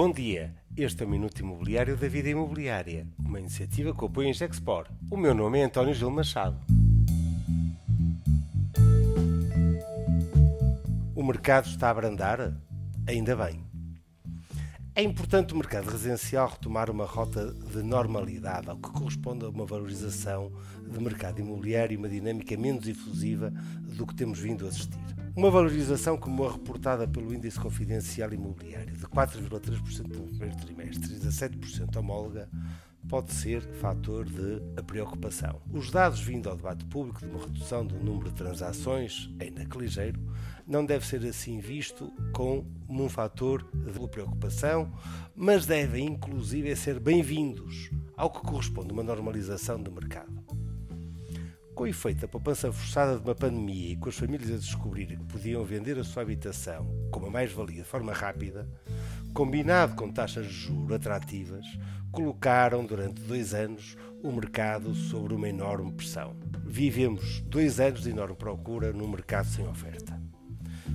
Bom dia, este é o Minuto Imobiliário da Vida Imobiliária, uma iniciativa que apoia em Gexpor. O meu nome é António Gil Machado. O mercado está a abrandar? Ainda bem. É importante o mercado residencial retomar uma rota de normalidade, ao que corresponde a uma valorização de mercado imobiliário e uma dinâmica menos efusiva do que temos vindo a assistir. Uma valorização como a reportada pelo Índice Confidencial Imobiliário, de 4,3% no primeiro trimestre e de 7% homóloga, pode ser fator de preocupação. Os dados vindo ao debate público de uma redução do número de transações, ainda que ligeiro, não deve ser assim visto como um fator de preocupação, mas devem inclusive ser bem-vindos, ao que corresponde uma normalização do mercado. Com efeito da poupança forçada de uma pandemia e com as famílias a descobrirem que podiam vender a sua habitação como a mais-valia de forma rápida, combinado com taxas de juros atrativas, colocaram durante dois anos o mercado sobre uma enorme pressão. Vivemos dois anos de enorme procura num mercado sem oferta.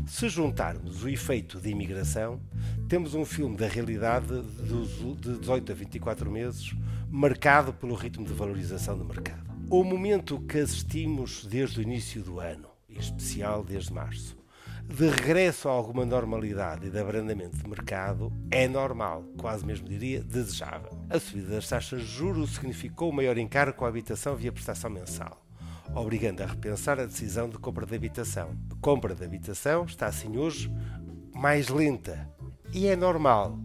Se juntarmos o efeito de imigração, temos um filme da realidade de 18 a 24 meses marcado pelo ritmo de valorização do mercado. O momento que assistimos desde o início do ano, em especial desde março, de regresso a alguma normalidade e de abrandamento de mercado é normal, quase mesmo diria desejável. A subida das taxas de juros significou maior encargo com a habitação via prestação mensal, obrigando a repensar a decisão de compra de habitação. A compra de habitação está assim hoje mais lenta e é normal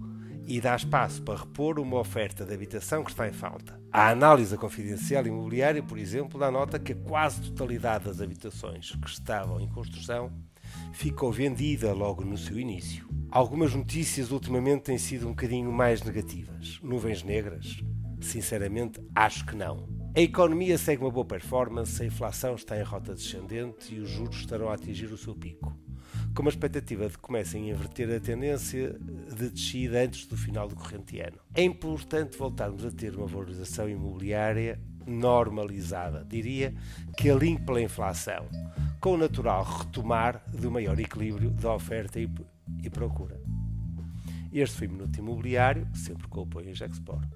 e dá espaço para repor uma oferta de habitação que está em falta. A análise confidencial imobiliária, por exemplo, dá nota que a quase totalidade das habitações que estavam em construção ficou vendida logo no seu início. Algumas notícias ultimamente têm sido um bocadinho mais negativas. Nuvens negras? Sinceramente, acho que não. A economia segue uma boa performance, a inflação está em rota descendente e os juros estarão a atingir o seu pico com uma expectativa de que comecem a inverter a tendência de descida antes do final do corrente ano. É importante voltarmos a ter uma valorização imobiliária normalizada, diria que alinhe pela inflação, com o natural retomar do maior equilíbrio da oferta e, e procura. Este foi o Minuto Imobiliário, sempre com o apoio em Gexport.